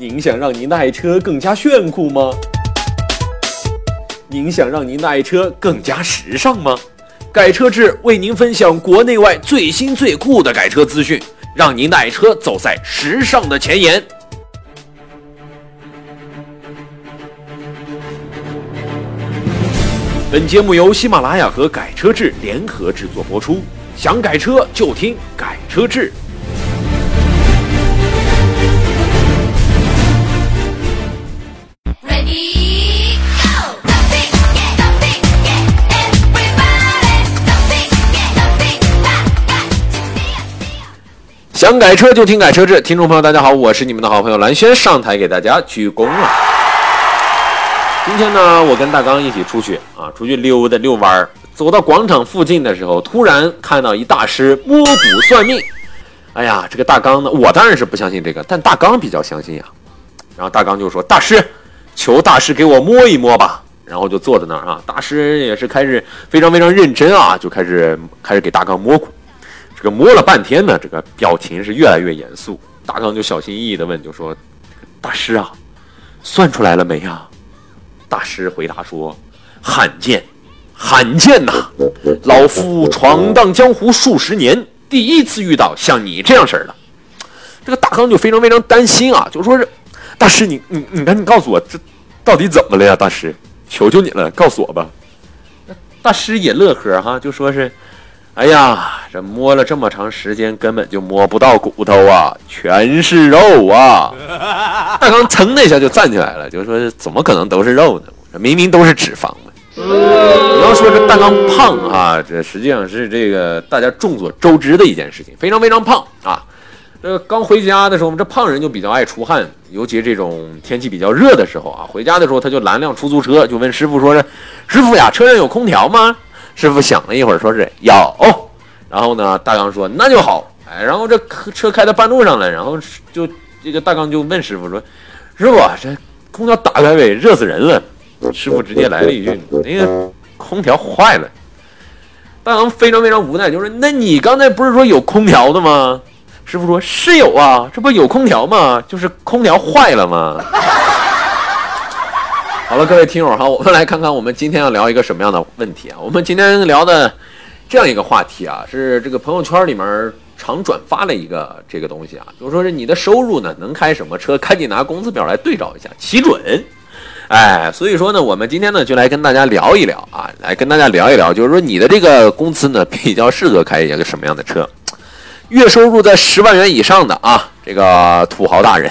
您想让您的爱车更加炫酷吗？您想让您的爱车更加时尚吗？改车志为您分享国内外最新最酷的改车资讯，让您的爱车走在时尚的前沿。本节目由喜马拉雅和改车志联合制作播出，想改车就听改车志。想改车就听改车志，听众朋友大家好，我是你们的好朋友蓝轩，上台给大家鞠躬了。今天呢，我跟大刚一起出去啊，出去溜达遛弯儿。走到广场附近的时候，突然看到一大师摸骨算命。哎呀，这个大刚呢，我当然是不相信这个，但大刚比较相信呀。然后大刚就说：“大师，求大师给我摸一摸吧。”然后就坐在那儿啊，大师也是开始非常非常认真啊，就开始开始给大刚摸骨。这个摸了半天呢，这个表情是越来越严肃。大刚就小心翼翼地问，就说：“大师啊，算出来了没呀？”大师回答说：“罕见，罕见呐！老夫闯荡江湖数十年，第一次遇到像你这样式儿的。”这个大刚就非常非常担心啊，就说是：“大师，你你你赶紧告诉我，这到底怎么了呀？大师，求求你了，告诉我吧。”大师也乐呵哈，就说是。哎呀，这摸了这么长时间，根本就摸不到骨头啊，全是肉啊！大刚噌的一下就站起来了，就说：“怎么可能都是肉呢？这明明都是脂肪嘛！”你要说这大刚胖啊，这实际上是这个大家众所周知的一件事情，非常非常胖啊。这刚回家的时候，我们这胖人就比较爱出汗，尤其这种天气比较热的时候啊，回家的时候他就拦辆出租车，就问师傅说：“师傅呀，车上有空调吗？”师傅想了一会儿，说是有。然后呢，大刚说那就好。哎，然后这车开到半路上了，然后就这个大刚就问师傅说：“师傅，这空调打开呗，热死人了。”师傅直接来了一句：“那个空调坏了。”大刚非常非常无奈，就说：“那你刚才不是说有空调的吗？”师傅说：“是有啊，这不有空调吗？就是空调坏了吗？”好了，各位听友哈，我们来看看我们今天要聊一个什么样的问题啊？我们今天聊的这样一个话题啊，是这个朋友圈里面常转发的一个这个东西啊，就是说是你的收入呢能开什么车，赶紧拿工资表来对照一下，齐准。哎，所以说呢，我们今天呢就来跟大家聊一聊啊，来跟大家聊一聊，就是说你的这个工资呢比较适合开一个什么样的车？月收入在十万元以上的啊，这个土豪大人，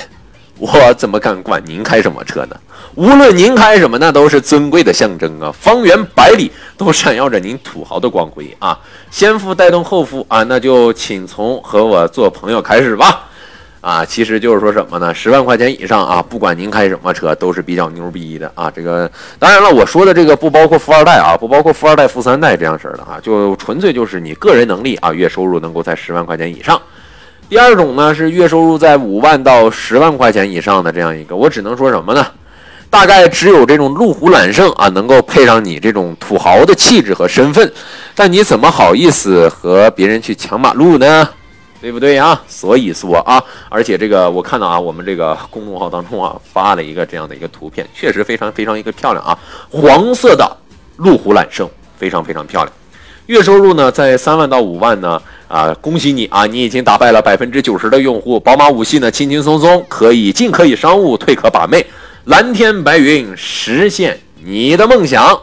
我怎么敢管您开什么车呢？无论您开什么，那都是尊贵的象征啊！方圆百里都闪耀着您土豪的光辉啊！先富带动后富啊，那就请从和我做朋友开始吧！啊，其实就是说什么呢？十万块钱以上啊，不管您开什么车，都是比较牛逼的啊！这个当然了，我说的这个不包括富二代啊，不包括富二代、富三代这样式的啊，就纯粹就是你个人能力啊，月收入能够在十万块钱以上。第二种呢是月收入在五万到十万块钱以上的这样一个，我只能说什么呢？大概只有这种路虎揽胜啊，能够配上你这种土豪的气质和身份，但你怎么好意思和别人去抢马路呢？对不对啊？所以说啊，而且这个我看到啊，我们这个公众号当中啊发了一个这样的一个图片，确实非常非常一个漂亮啊，黄色的路虎揽胜，非常非常漂亮。月收入呢在三万到五万呢啊，恭喜你啊，你已经打败了百分之九十的用户。宝马五系呢轻轻松松可以进可以商务，退可把妹。蓝天白云，实现你的梦想。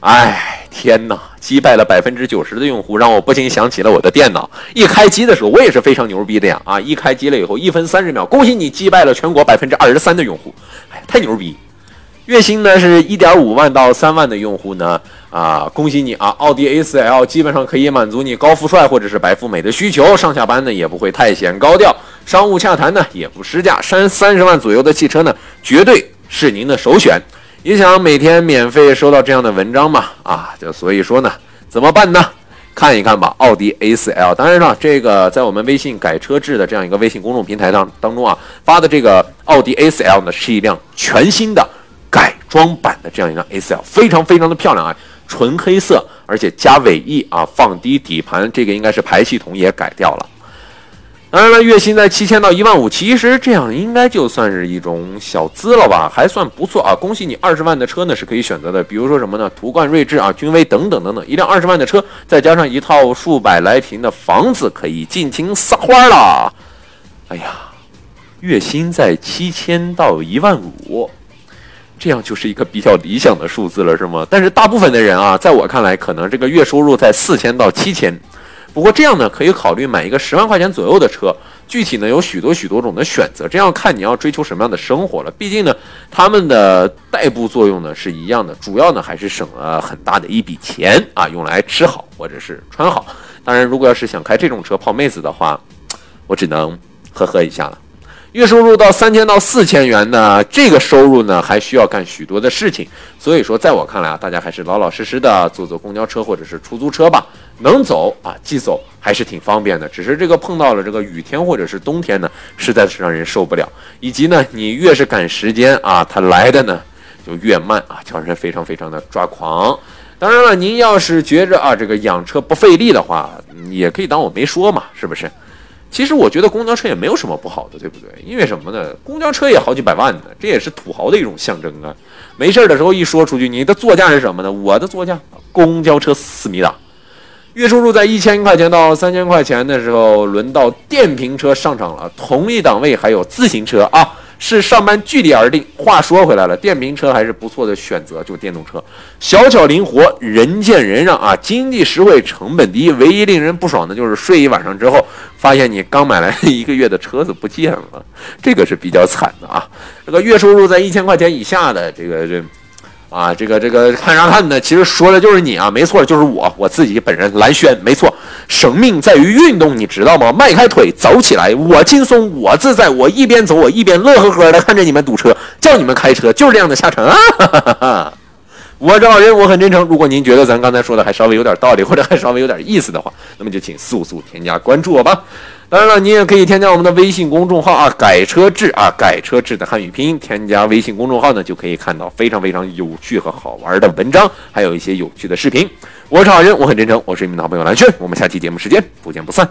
哎，天哪！击败了百分之九十的用户，让我不禁想起了我的电脑。一开机的时候，我也是非常牛逼的呀！啊，一开机了以后，一分三十秒，恭喜你击败了全国百分之二十三的用户。哎，太牛逼！月薪呢是一点五万到三万的用户呢，啊，恭喜你啊！奥迪 A4L 基本上可以满足你高富帅或者是白富美的需求，上下班呢也不会太显高调。商务洽谈呢也不失价，三三十万左右的汽车呢，绝对是您的首选。也想每天免费收到这样的文章嘛？啊，就所以说呢，怎么办呢？看一看吧，奥迪 A4L。当然了，这个在我们微信改车志的这样一个微信公众平台当当中啊，发的这个奥迪 A4L 呢，是一辆全新的改装版的这样一辆 A4L，非常非常的漂亮啊，纯黑色，而且加尾翼啊，放低底盘，这个应该是排气筒也改掉了。当然了，月薪在七千到一万五，其实这样应该就算是一种小资了吧，还算不错啊！恭喜你，二十万的车呢是可以选择的，比如说什么呢？途观、锐志啊、君威等等等等，一辆二十万的车，再加上一套数百来平的房子，可以尽情撒欢了。哎呀，月薪在七千到一万五，这样就是一个比较理想的数字了，是吗？但是大部分的人啊，在我看来，可能这个月收入在四千到七千。不过这样呢，可以考虑买一个十万块钱左右的车。具体呢有许多许多种的选择，这样看你要追求什么样的生活了。毕竟呢，他们的代步作用呢是一样的，主要呢还是省了很大的一笔钱啊，用来吃好或者是穿好。当然，如果要是想开这种车泡妹子的话，我只能呵呵一下了。月收入到三千到四千元呢，这个收入呢还需要干许多的事情。所以说，在我看来啊，大家还是老老实实的坐坐公交车或者是出租车吧。能走啊，即走还是挺方便的。只是这个碰到了这个雨天或者是冬天呢，实在是让人受不了。以及呢，你越是赶时间啊，它来的呢就越慢啊，叫人非常非常的抓狂。当然了，您要是觉着啊这个养车不费力的话，也可以当我没说嘛，是不是？其实我觉得公交车也没有什么不好的，对不对？因为什么呢？公交车也好几百万呢，这也是土豪的一种象征啊。没事的时候一说出去，你的座驾是什么呢？我的座驾，公交车思密达。月收入在一千块钱到三千块钱的时候，轮到电瓶车上场了。同一档位还有自行车啊，是上班距离而定。话说回来了，电瓶车还是不错的选择，就电动车，小巧灵活，人见人让啊，经济实惠，成本低。唯一令人不爽的就是睡一晚上之后，发现你刚买来一个月的车子不见了，这个是比较惨的啊。这个月收入在一千块钱以下的，这个这。啊，这个这个看啥看呢？其实说的就是你啊，没错，就是我，我自己本人蓝轩，没错。生命在于运动，你知道吗？迈开腿走起来，我轻松，我自在，我一边走我一边乐呵呵的看着你们堵车，叫你们开车，就是这样的下场啊！哈哈哈哈我这老人我很真诚。如果您觉得咱刚才说的还稍微有点道理，或者还稍微有点意思的话，那么就请速速添加关注我吧。当然了，你也可以添加我们的微信公众号啊，改车志啊，改车志的汉语拼音。添加微信公众号呢，就可以看到非常非常有趣和好玩的文章，还有一些有趣的视频。我是好人，我很真诚，我是你们的好朋友蓝轩，我们下期节目时间不见不散。